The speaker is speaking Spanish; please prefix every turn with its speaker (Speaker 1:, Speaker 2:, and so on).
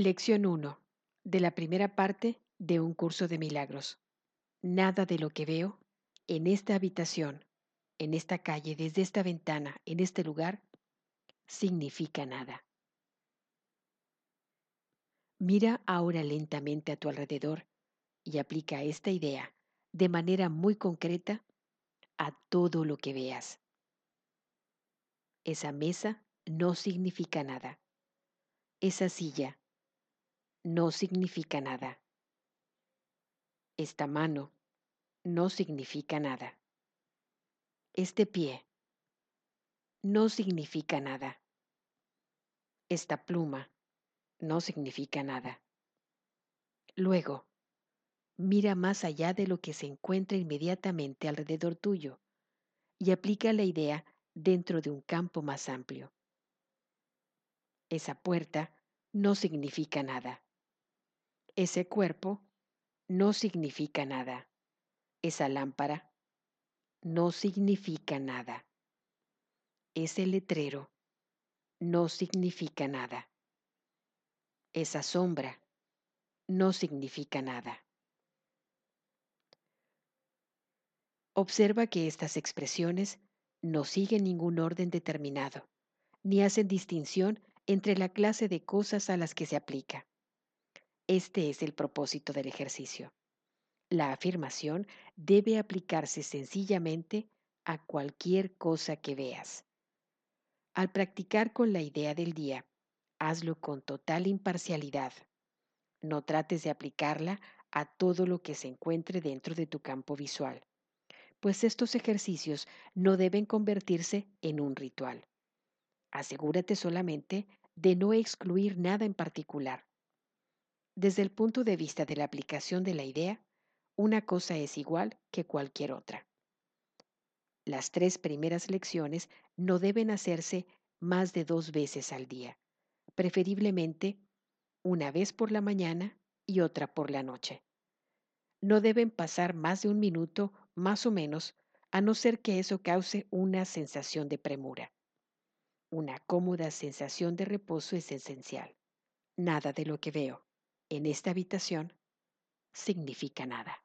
Speaker 1: Lección 1. De la primera parte de un curso de milagros. Nada de lo que veo en esta habitación, en esta calle, desde esta ventana, en este lugar, significa nada. Mira ahora lentamente a tu alrededor y aplica esta idea de manera muy concreta a todo lo que veas. Esa mesa no significa nada. Esa silla no significa nada. Esta mano no significa nada. Este pie no significa nada. Esta pluma no significa nada. Luego, mira más allá de lo que se encuentra inmediatamente alrededor tuyo y aplica la idea dentro de un campo más amplio. Esa puerta no significa nada. Ese cuerpo no significa nada. Esa lámpara no significa nada. Ese letrero no significa nada. Esa sombra no significa nada. Observa que estas expresiones no siguen ningún orden determinado, ni hacen distinción entre la clase de cosas a las que se aplica. Este es el propósito del ejercicio. La afirmación debe aplicarse sencillamente a cualquier cosa que veas. Al practicar con la idea del día, hazlo con total imparcialidad. No trates de aplicarla a todo lo que se encuentre dentro de tu campo visual, pues estos ejercicios no deben convertirse en un ritual. Asegúrate solamente de no excluir nada en particular desde el punto de vista de la aplicación de la idea, una cosa es igual que cualquier otra. Las tres primeras lecciones no deben hacerse más de dos veces al día, preferiblemente una vez por la mañana y otra por la noche. No deben pasar más de un minuto, más o menos, a no ser que eso cause una sensación de premura. Una cómoda sensación de reposo es esencial. Nada de lo que veo en esta habitación significa nada.